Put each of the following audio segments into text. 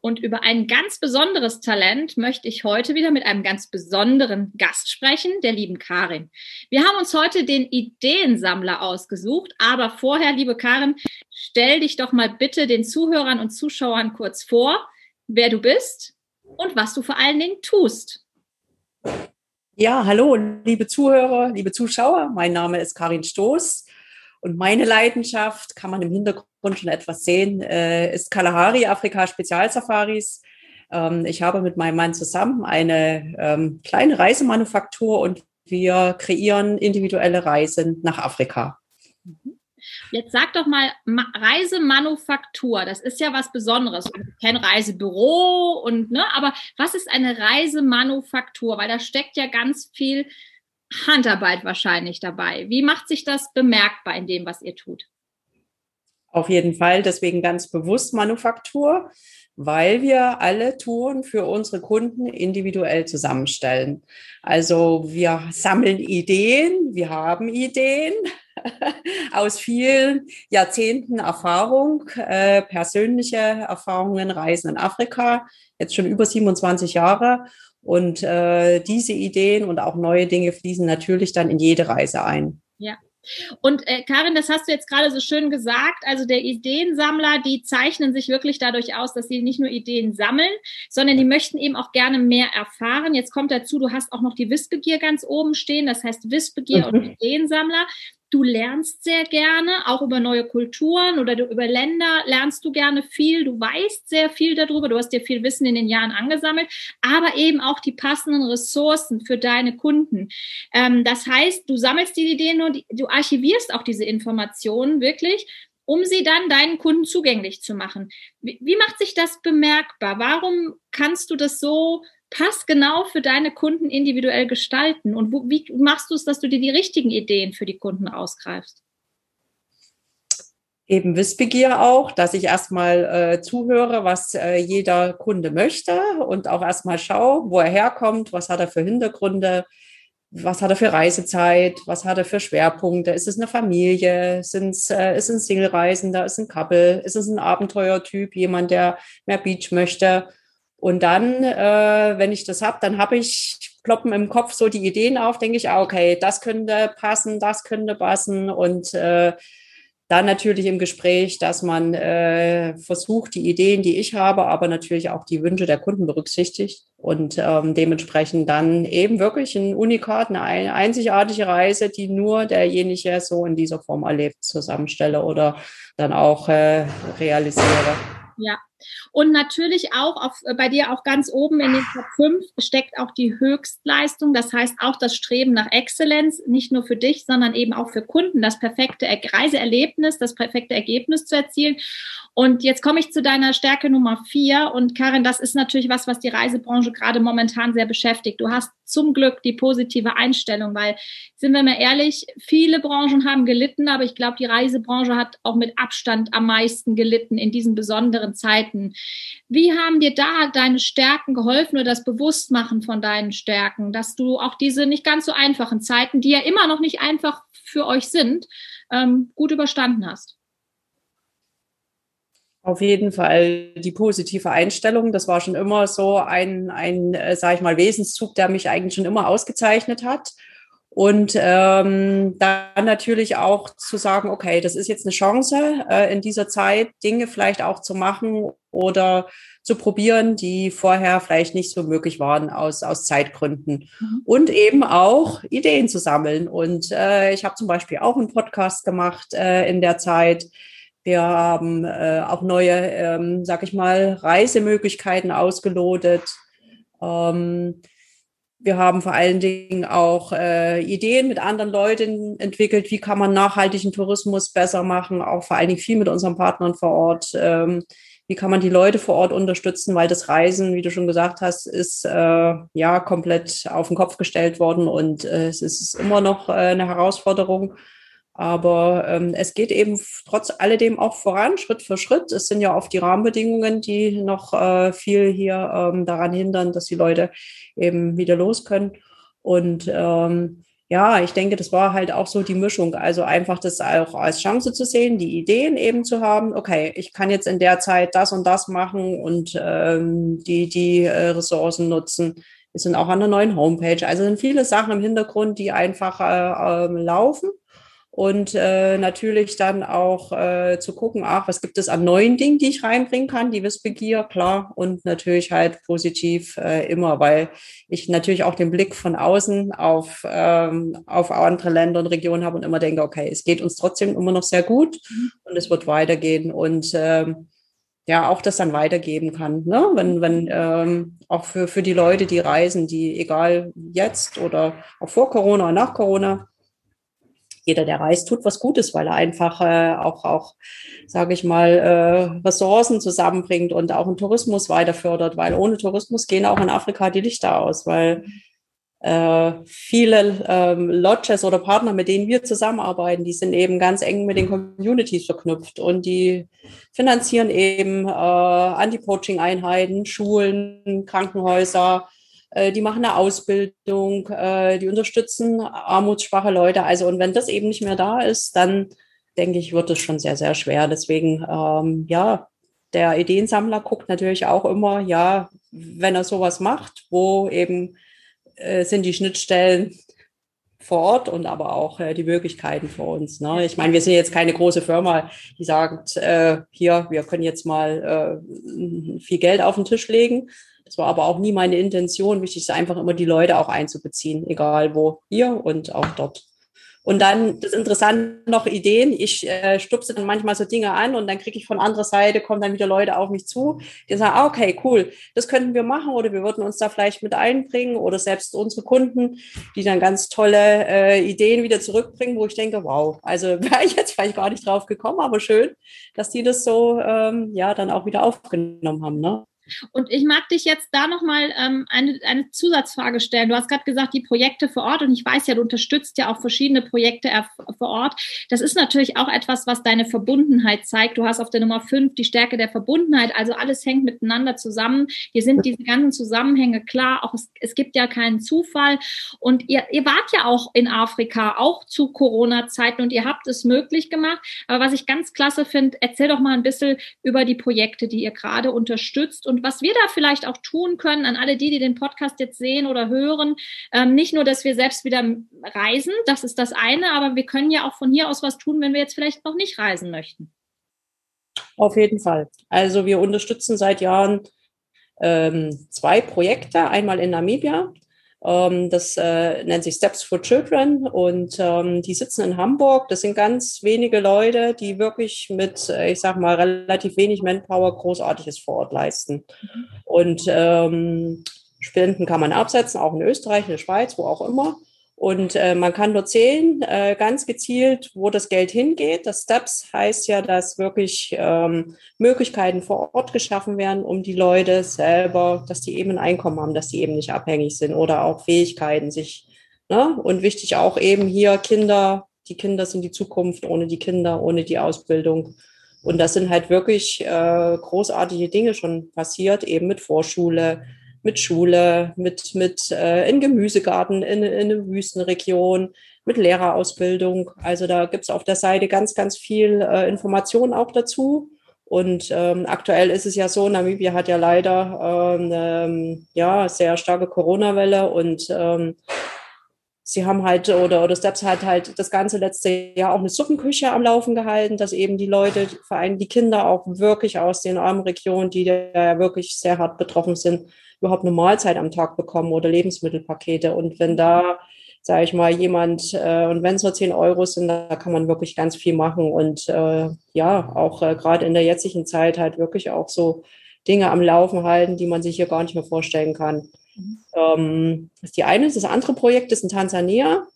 Und über ein ganz besonderes Talent möchte ich heute wieder mit einem ganz besonderen Gast sprechen, der lieben Karin. Wir haben uns heute den Ideensammler ausgesucht, aber vorher, liebe Karin, stell dich doch mal bitte den Zuhörern und Zuschauern kurz vor, wer du bist und was du vor allen Dingen tust. Ja, hallo, liebe Zuhörer, liebe Zuschauer. Mein Name ist Karin Stoß. Und meine Leidenschaft, kann man im Hintergrund schon etwas sehen, äh, ist Kalahari Afrika Spezialsafaris. Ähm, ich habe mit meinem Mann zusammen eine ähm, kleine Reisemanufaktur und wir kreieren individuelle Reisen nach Afrika. Jetzt sag doch mal, Reisemanufaktur, das ist ja was Besonderes. Kein Reisebüro und, ne, aber was ist eine Reisemanufaktur? Weil da steckt ja ganz viel Handarbeit wahrscheinlich dabei. Wie macht sich das bemerkbar in dem, was ihr tut? Auf jeden Fall, deswegen ganz bewusst Manufaktur, weil wir alle Touren für unsere Kunden individuell zusammenstellen. Also wir sammeln Ideen, wir haben Ideen aus vielen Jahrzehnten Erfahrung, äh, persönliche Erfahrungen, Reisen in Afrika, jetzt schon über 27 Jahre und äh, diese Ideen und auch neue Dinge fließen natürlich dann in jede Reise ein. Ja. Und äh, Karin, das hast du jetzt gerade so schön gesagt. Also der Ideensammler, die zeichnen sich wirklich dadurch aus, dass sie nicht nur Ideen sammeln, sondern die möchten eben auch gerne mehr erfahren. Jetzt kommt dazu, du hast auch noch die Wissbegier ganz oben stehen. Das heißt Wissbegier mhm. und Ideensammler. Du lernst sehr gerne, auch über neue Kulturen oder über Länder lernst du gerne viel. Du weißt sehr viel darüber. Du hast dir viel Wissen in den Jahren angesammelt, aber eben auch die passenden Ressourcen für deine Kunden. Ähm, das heißt, du sammelst die Ideen und du archivierst auch diese Informationen wirklich um sie dann deinen Kunden zugänglich zu machen. Wie, wie, macht sich das bemerkbar? Warum kannst du das so passgenau für deine Kunden individuell gestalten? Und wo, wie machst du es, dass du dir die richtigen Ideen für die Kunden ausgreifst? Eben Wissbegier auch, dass ich erstmal äh, zuhöre, was äh, jeder Kunde möchte und auch erstmal schaue, wo er herkommt, was hat er für Hintergründe, was hat er für Reisezeit, was hat er für Schwerpunkte, ist es eine Familie, Sind's, äh, ist es ein Single-Reisender, ist es ein Couple, ist es ein Abenteuertyp, jemand, der mehr Beach möchte und dann, äh, wenn ich das habe, dann habe ich, ploppen im Kopf so die Ideen auf, denke ich, ah, okay, das könnte passen, das könnte passen. Und äh, dann natürlich im Gespräch, dass man äh, versucht, die Ideen, die ich habe, aber natürlich auch die Wünsche der Kunden berücksichtigt und ähm, dementsprechend dann eben wirklich ein Unikat, eine einzigartige Reise, die nur derjenige so in dieser Form erlebt, zusammenstelle oder dann auch äh, realisiere. Ja, und natürlich auch auf, äh, bei dir auch ganz oben in den Top 5 steckt auch die Höchstleistung. Das heißt auch das Streben nach Exzellenz, nicht nur für dich, sondern eben auch für Kunden, das perfekte Reiseerlebnis, das perfekte Ergebnis zu erzielen. Und jetzt komme ich zu deiner Stärke Nummer vier. Und Karin, das ist natürlich was, was die Reisebranche gerade momentan sehr beschäftigt. Du hast zum Glück die positive Einstellung, weil, sind wir mal ehrlich, viele Branchen haben gelitten, aber ich glaube, die Reisebranche hat auch mit Abstand am meisten gelitten in diesen besonderen Zeiten. Wie haben dir da deine Stärken geholfen oder das Bewusstmachen von deinen Stärken, dass du auch diese nicht ganz so einfachen Zeiten, die ja immer noch nicht einfach für euch sind, ähm, gut überstanden hast? Auf jeden Fall die positive Einstellung. Das war schon immer so ein, ein äh, sage ich mal, Wesenszug, der mich eigentlich schon immer ausgezeichnet hat. Und ähm, dann natürlich auch zu sagen, okay, das ist jetzt eine Chance, äh, in dieser Zeit Dinge vielleicht auch zu machen oder zu probieren, die vorher vielleicht nicht so möglich waren aus, aus Zeitgründen. Mhm. Und eben auch Ideen zu sammeln. Und äh, ich habe zum Beispiel auch einen Podcast gemacht äh, in der Zeit. Wir haben äh, auch neue, ähm, sag ich mal, Reisemöglichkeiten ausgelotet. Ähm, wir haben vor allen Dingen auch äh, Ideen mit anderen Leuten entwickelt, wie kann man nachhaltigen Tourismus besser machen, auch vor allen Dingen viel mit unseren Partnern vor Ort. Ähm, wie kann man die Leute vor Ort unterstützen, weil das Reisen, wie du schon gesagt hast, ist äh, ja komplett auf den Kopf gestellt worden und äh, es ist immer noch äh, eine Herausforderung. Aber ähm, es geht eben trotz alledem auch voran, Schritt für Schritt. Es sind ja oft die Rahmenbedingungen, die noch äh, viel hier ähm, daran hindern, dass die Leute eben wieder los können. Und ähm, ja, ich denke, das war halt auch so die Mischung. Also einfach das auch als Chance zu sehen, die Ideen eben zu haben. Okay, ich kann jetzt in der Zeit das und das machen und ähm, die, die äh, Ressourcen nutzen. Wir sind auch an der neuen Homepage. Also sind viele Sachen im Hintergrund, die einfach äh, äh, laufen und äh, natürlich dann auch äh, zu gucken, ach, was gibt es an neuen Dingen, die ich reinbringen kann, die Wissbegier, klar, und natürlich halt positiv äh, immer, weil ich natürlich auch den Blick von außen auf, ähm, auf andere Länder und Regionen habe und immer denke, okay, es geht uns trotzdem immer noch sehr gut mhm. und es wird weitergehen und ähm, ja, auch das dann weitergeben kann, ne? wenn, wenn ähm, auch für, für die Leute, die reisen, die egal jetzt oder auch vor Corona oder nach Corona, jeder, der reist, tut was Gutes, weil er einfach äh, auch, auch sage ich mal, äh, Ressourcen zusammenbringt und auch einen Tourismus weiter fördert, weil ohne Tourismus gehen auch in Afrika die Lichter aus, weil äh, viele ähm, Lodges oder Partner, mit denen wir zusammenarbeiten, die sind eben ganz eng mit den Communities verknüpft und die finanzieren eben äh, Anti-Poaching-Einheiten, Schulen, Krankenhäuser, die machen eine Ausbildung, äh, die unterstützen armutsschwache Leute. Also und wenn das eben nicht mehr da ist, dann denke ich, wird es schon sehr, sehr schwer. Deswegen, ähm, ja, der Ideensammler guckt natürlich auch immer, ja, wenn er sowas macht, wo eben äh, sind die Schnittstellen vor Ort und aber auch äh, die Möglichkeiten für uns. Ne? Ich meine, wir sind jetzt keine große Firma, die sagt, äh, hier, wir können jetzt mal äh, viel Geld auf den Tisch legen, das war aber auch nie meine Intention. Wichtig ist einfach immer die Leute auch einzubeziehen, egal wo, hier und auch dort. Und dann das Interessante noch Ideen. Ich äh, stupse dann manchmal so Dinge an und dann kriege ich von anderer Seite, kommen dann wieder Leute auf mich zu, die sagen, ah, okay, cool, das könnten wir machen oder wir würden uns da vielleicht mit einbringen oder selbst unsere Kunden, die dann ganz tolle äh, Ideen wieder zurückbringen, wo ich denke, wow, also wäre ich jetzt vielleicht gar nicht drauf gekommen, aber schön, dass die das so ähm, ja dann auch wieder aufgenommen haben. Ne? Und ich mag dich jetzt da nochmal ähm, eine, eine Zusatzfrage stellen. Du hast gerade gesagt, die Projekte vor Ort und ich weiß ja, du unterstützt ja auch verschiedene Projekte vor Ort. Das ist natürlich auch etwas, was deine Verbundenheit zeigt. Du hast auf der Nummer fünf die Stärke der Verbundenheit. Also alles hängt miteinander zusammen. Hier sind diese ganzen Zusammenhänge klar. Auch es, es gibt ja keinen Zufall. Und ihr, ihr wart ja auch in Afrika, auch zu Corona-Zeiten und ihr habt es möglich gemacht. Aber was ich ganz klasse finde, erzähl doch mal ein bisschen über die Projekte, die ihr gerade unterstützt und und was wir da vielleicht auch tun können an alle die, die den Podcast jetzt sehen oder hören, ähm, nicht nur, dass wir selbst wieder reisen, das ist das eine, aber wir können ja auch von hier aus was tun, wenn wir jetzt vielleicht noch nicht reisen möchten. Auf jeden Fall. Also wir unterstützen seit Jahren ähm, zwei Projekte, einmal in Namibia das äh, nennt sich Steps for Children und ähm, die sitzen in Hamburg. Das sind ganz wenige Leute, die wirklich mit, äh, ich sag mal, relativ wenig Manpower Großartiges vor Ort leisten. Mhm. Und ähm, Spenden kann man absetzen, auch in Österreich, in der Schweiz, wo auch immer. Und äh, man kann nur zählen, äh, ganz gezielt, wo das Geld hingeht. Das STEPS heißt ja, dass wirklich ähm, Möglichkeiten vor Ort geschaffen werden, um die Leute selber, dass die eben ein Einkommen haben, dass die eben nicht abhängig sind oder auch Fähigkeiten sich. Ne? Und wichtig auch eben hier Kinder, die Kinder sind die Zukunft, ohne die Kinder, ohne die Ausbildung. Und das sind halt wirklich äh, großartige Dinge schon passiert, eben mit Vorschule, mit Schule, mit, mit äh, in Gemüsegarten, in, in eine Wüstenregion, mit Lehrerausbildung. Also da gibt es auf der Seite ganz, ganz viel äh, Informationen auch dazu. Und ähm, aktuell ist es ja so, Namibia hat ja leider ähm, ähm, ja sehr starke Corona-Welle und ähm, sie haben halt, oder, oder Steps hat halt das ganze letzte Jahr auch eine Suppenküche am Laufen gehalten, dass eben die Leute, vor allem die Kinder auch wirklich aus den armen Regionen, die ja wirklich sehr hart betroffen sind, überhaupt eine Mahlzeit am Tag bekommen oder Lebensmittelpakete. Und wenn da, sage ich mal, jemand, äh, und wenn es nur 10 Euro sind, da kann man wirklich ganz viel machen. Und äh, ja, auch äh, gerade in der jetzigen Zeit halt wirklich auch so Dinge am Laufen halten, die man sich hier gar nicht mehr vorstellen kann. Ähm, das ist die eine. Das andere Projekt ist in Tansania.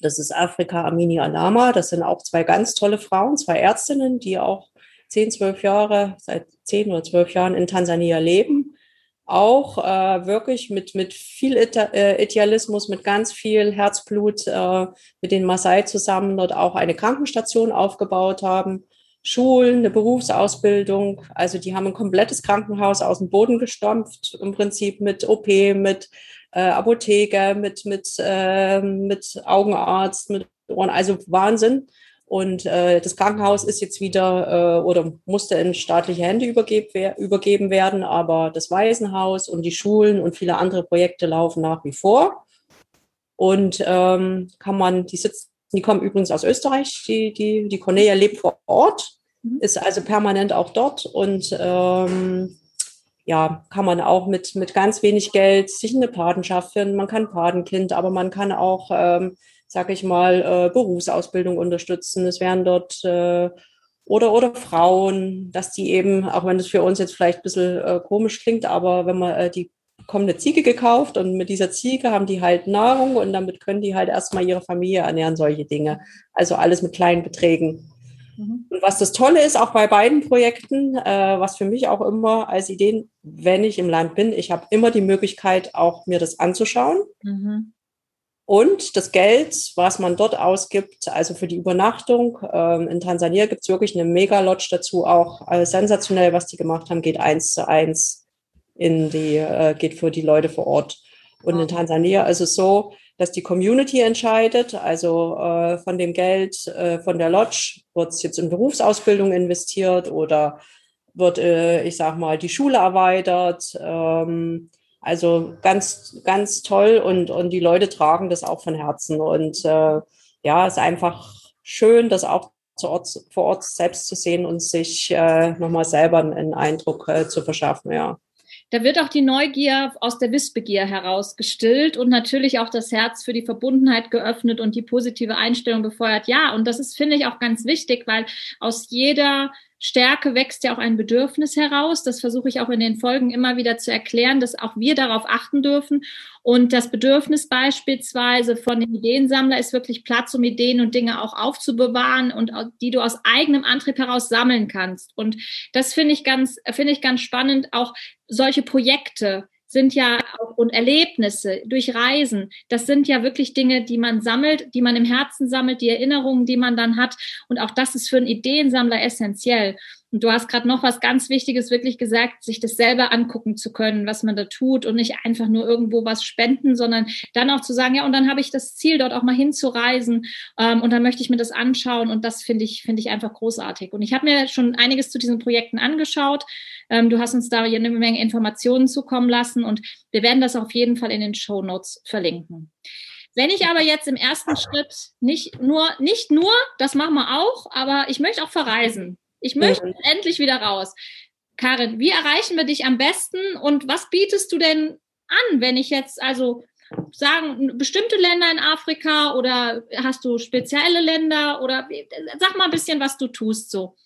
Das ist Afrika Amini Alama. Das sind auch zwei ganz tolle Frauen, zwei Ärztinnen, die auch zehn, zwölf Jahre, seit zehn oder zwölf Jahren in Tansania leben. Auch äh, wirklich mit, mit viel äh, Idealismus, mit ganz viel Herzblut äh, mit den Maasai zusammen dort auch eine Krankenstation aufgebaut haben Schulen, eine Berufsausbildung. Also die haben ein komplettes Krankenhaus aus dem Boden gestampft, im Prinzip mit OP, mit äh, Apotheke, mit, mit, äh, mit Augenarzt, mit Ohren. Also Wahnsinn. Und äh, das Krankenhaus ist jetzt wieder äh, oder musste in staatliche Hände übergeben, übergeben werden, aber das Waisenhaus und die Schulen und viele andere Projekte laufen nach wie vor. Und ähm, kann man, die sitzen die kommen übrigens aus Österreich. Die, die, die Cornelia lebt vor Ort, mhm. ist also permanent auch dort und ähm, ja, kann man auch mit, mit ganz wenig Geld sich eine Patenschaft finden. Man kann Patenkind, aber man kann auch, ähm, sag ich mal, äh, Berufsausbildung unterstützen. Es werden dort äh, oder, oder Frauen, dass die eben, auch wenn das für uns jetzt vielleicht ein bisschen äh, komisch klingt, aber wenn man äh, die bekommen eine Ziege gekauft und mit dieser Ziege haben die halt Nahrung und damit können die halt erstmal ihre Familie ernähren, solche Dinge. Also alles mit kleinen Beträgen. Mhm. Und was das Tolle ist, auch bei beiden Projekten, äh, was für mich auch immer als Ideen, wenn ich im Land bin, ich habe immer die Möglichkeit, auch mir das anzuschauen. Mhm. Und das Geld, was man dort ausgibt, also für die Übernachtung, ähm, in Tansania gibt es wirklich eine Mega-Lodge dazu, auch äh, sensationell, was die gemacht haben, geht eins zu eins in die, äh, geht für die Leute vor Ort. Und in Tansania ist es so, dass die Community entscheidet, also äh, von dem Geld äh, von der Lodge wird es jetzt in Berufsausbildung investiert oder wird, äh, ich sag mal, die Schule erweitert. Ähm, also ganz, ganz toll und, und die Leute tragen das auch von Herzen. Und äh, ja, es ist einfach schön, das auch zu Ort, vor Ort selbst zu sehen und sich äh, nochmal selber einen Eindruck äh, zu verschaffen, ja. Da wird auch die Neugier aus der Wissbegier heraus gestillt und natürlich auch das Herz für die Verbundenheit geöffnet und die positive Einstellung befeuert. Ja, und das ist, finde ich, auch ganz wichtig, weil aus jeder Stärke wächst ja auch ein Bedürfnis heraus. Das versuche ich auch in den Folgen immer wieder zu erklären, dass auch wir darauf achten dürfen. Und das Bedürfnis beispielsweise von dem Ideensammler ist wirklich Platz, um Ideen und Dinge auch aufzubewahren und die du aus eigenem Antrieb heraus sammeln kannst. Und das finde ich ganz, finde ich ganz spannend, auch solche Projekte sind ja auch und Erlebnisse durch Reisen. Das sind ja wirklich Dinge, die man sammelt, die man im Herzen sammelt, die Erinnerungen, die man dann hat. Und auch das ist für einen Ideensammler essentiell. Und du hast gerade noch was ganz Wichtiges wirklich gesagt, sich das selber angucken zu können, was man da tut und nicht einfach nur irgendwo was spenden, sondern dann auch zu sagen, ja, und dann habe ich das Ziel, dort auch mal hinzureisen ähm, und dann möchte ich mir das anschauen und das finde ich, finde ich einfach großartig. Und ich habe mir schon einiges zu diesen Projekten angeschaut. Ähm, du hast uns da eine Menge Informationen zukommen lassen und wir werden das auf jeden Fall in den Show Notes verlinken. Wenn ich aber jetzt im ersten Schritt nicht nur, nicht nur, das machen wir auch, aber ich möchte auch verreisen. Ich möchte mhm. endlich wieder raus. Karin, wie erreichen wir dich am besten und was bietest du denn an, wenn ich jetzt also sagen, bestimmte Länder in Afrika oder hast du spezielle Länder oder sag mal ein bisschen, was du tust so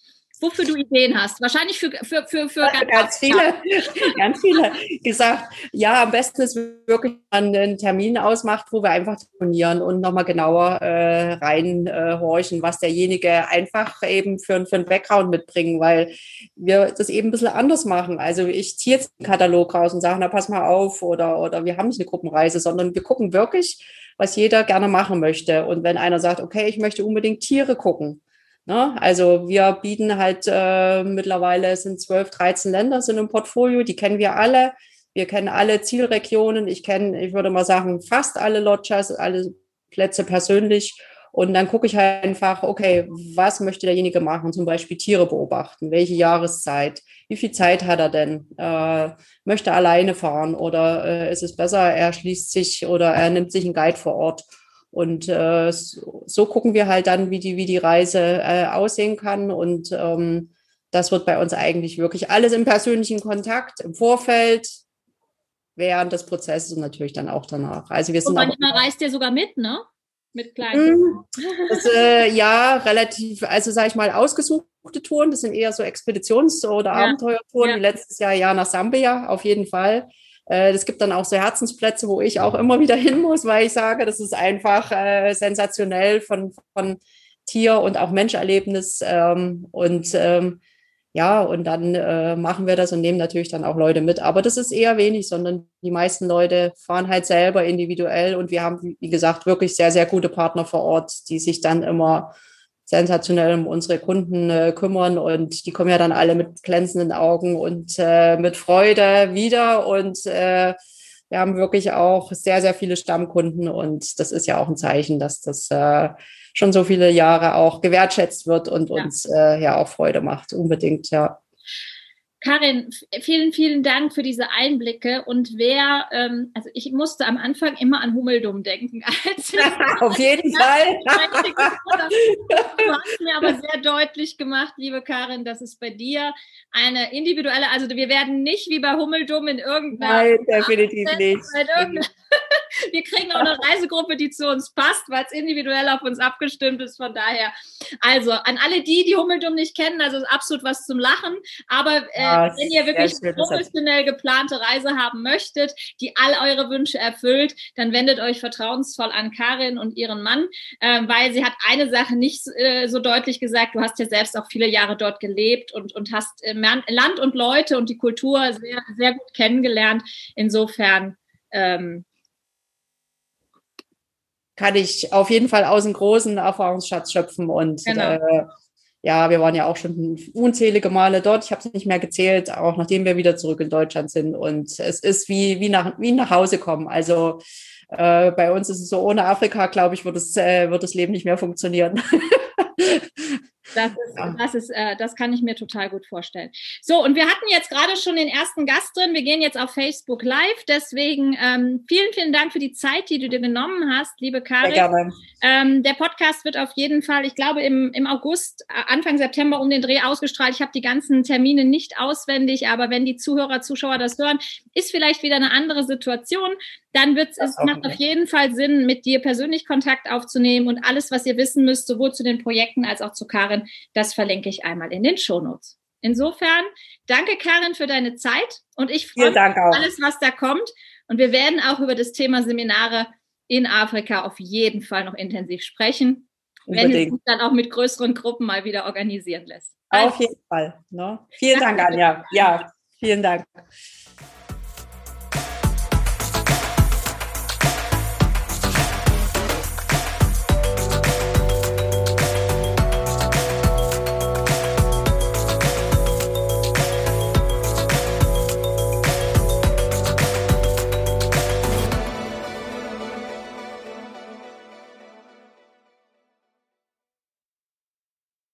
wofür du Ideen hast. Wahrscheinlich für, für, für, für ganz, ganz viele, ganz viele gesagt. Ja, am besten ist wirklich man einen Termin ausmacht, wo wir einfach telefonieren und nochmal genauer äh, reinhorchen, äh, was derjenige einfach eben für, für einen Background mitbringen, weil wir das eben ein bisschen anders machen. Also ich ziehe jetzt einen Katalog raus und sage, na pass mal auf oder, oder wir haben nicht eine Gruppenreise, sondern wir gucken wirklich, was jeder gerne machen möchte. Und wenn einer sagt, okay, ich möchte unbedingt Tiere gucken, Ne? Also wir bieten halt äh, mittlerweile, sind 12, 13 Länder sind im Portfolio, die kennen wir alle. Wir kennen alle Zielregionen. Ich kenne, ich würde mal sagen, fast alle Lodgers, alle Plätze persönlich. Und dann gucke ich halt einfach, okay, was möchte derjenige machen? Zum Beispiel Tiere beobachten. Welche Jahreszeit? Wie viel Zeit hat er denn? Äh, möchte er alleine fahren oder äh, ist es besser, er schließt sich oder er nimmt sich einen Guide vor Ort? Und äh, so, gucken wir halt dann, wie die, wie die Reise äh, aussehen kann. Und ähm, das wird bei uns eigentlich wirklich alles im persönlichen Kontakt, im Vorfeld, während des Prozesses und natürlich dann auch danach. Also wir sind und manchmal auch, reist ihr sogar mit, ne? Mit kleinen. Hm, das, äh, ja, relativ, also sage ich mal, ausgesuchte Touren. Das sind eher so Expeditions- oder ja. Abenteuertouren, ja. wie letztes Jahr ja nach Sambia, auf jeden Fall. Äh, es gibt dann auch so Herzensplätze, wo ich auch immer wieder hin muss, weil ich sage, das ist einfach äh, sensationell von, von Tier- und auch Menscherlebnis. Ähm, und ähm, ja, und dann äh, machen wir das und nehmen natürlich dann auch Leute mit. Aber das ist eher wenig, sondern die meisten Leute fahren halt selber individuell und wir haben, wie gesagt, wirklich sehr, sehr gute Partner vor Ort, die sich dann immer sensationell um unsere Kunden äh, kümmern und die kommen ja dann alle mit glänzenden Augen und äh, mit Freude wieder und äh, wir haben wirklich auch sehr, sehr viele Stammkunden und das ist ja auch ein Zeichen, dass das äh, schon so viele Jahre auch gewertschätzt wird und ja. uns äh, ja auch Freude macht, unbedingt, ja. Karin, vielen, vielen Dank für diese Einblicke. Und wer, ähm, also ich musste am Anfang immer an Hummeldumm denken. Als Auf jeden Fall. du hast mir aber sehr deutlich gemacht, liebe Karin, dass es bei dir eine individuelle, also wir werden nicht wie bei Hummeldumm in irgendeiner. Nein, definitiv nicht. wir kriegen auch eine Reisegruppe, die zu uns passt, weil es individuell auf uns abgestimmt ist. Von daher, also an alle die, die Hummeldumm nicht kennen, also ist absolut was zum Lachen. Aber äh, ja, wenn ihr wirklich professionell geplante Reise haben möchtet, die all eure Wünsche erfüllt, dann wendet euch vertrauensvoll an Karin und ihren Mann, äh, weil sie hat eine Sache nicht äh, so deutlich gesagt. Du hast ja selbst auch viele Jahre dort gelebt und, und hast äh, Land und Leute und die Kultur sehr, sehr gut kennengelernt. Insofern ähm, kann ich auf jeden Fall aus einem großen Erfahrungsschatz schöpfen. Und genau. äh, ja, wir waren ja auch schon unzählige Male dort. Ich habe es nicht mehr gezählt, auch nachdem wir wieder zurück in Deutschland sind. Und es ist wie, wie, nach, wie nach Hause kommen. Also äh, bei uns ist es so, ohne Afrika, glaube ich, wird, es, äh, wird das Leben nicht mehr funktionieren. Das, ist, das, ist, äh, das kann ich mir total gut vorstellen. So, und wir hatten jetzt gerade schon den ersten Gast drin. Wir gehen jetzt auf Facebook Live. Deswegen ähm, vielen, vielen Dank für die Zeit, die du dir genommen hast, liebe Karin. Sehr gerne. Ähm, der Podcast wird auf jeden Fall, ich glaube, im, im August, äh, Anfang September um den Dreh ausgestrahlt. Ich habe die ganzen Termine nicht auswendig, aber wenn die Zuhörer, Zuschauer das hören, ist vielleicht wieder eine andere Situation dann wird es macht auf jeden Fall Sinn, mit dir persönlich Kontakt aufzunehmen und alles, was ihr wissen müsst, sowohl zu den Projekten als auch zu Karin, das verlinke ich einmal in den Shownotes. Insofern, danke Karin für deine Zeit und ich freue mich auf alles, was da kommt. Und wir werden auch über das Thema Seminare in Afrika auf jeden Fall noch intensiv sprechen, Unbedingt. wenn es sich dann auch mit größeren Gruppen mal wieder organisieren lässt. Also, auf jeden Fall. Ne? Vielen Dank, Anja. Ja, vielen Dank.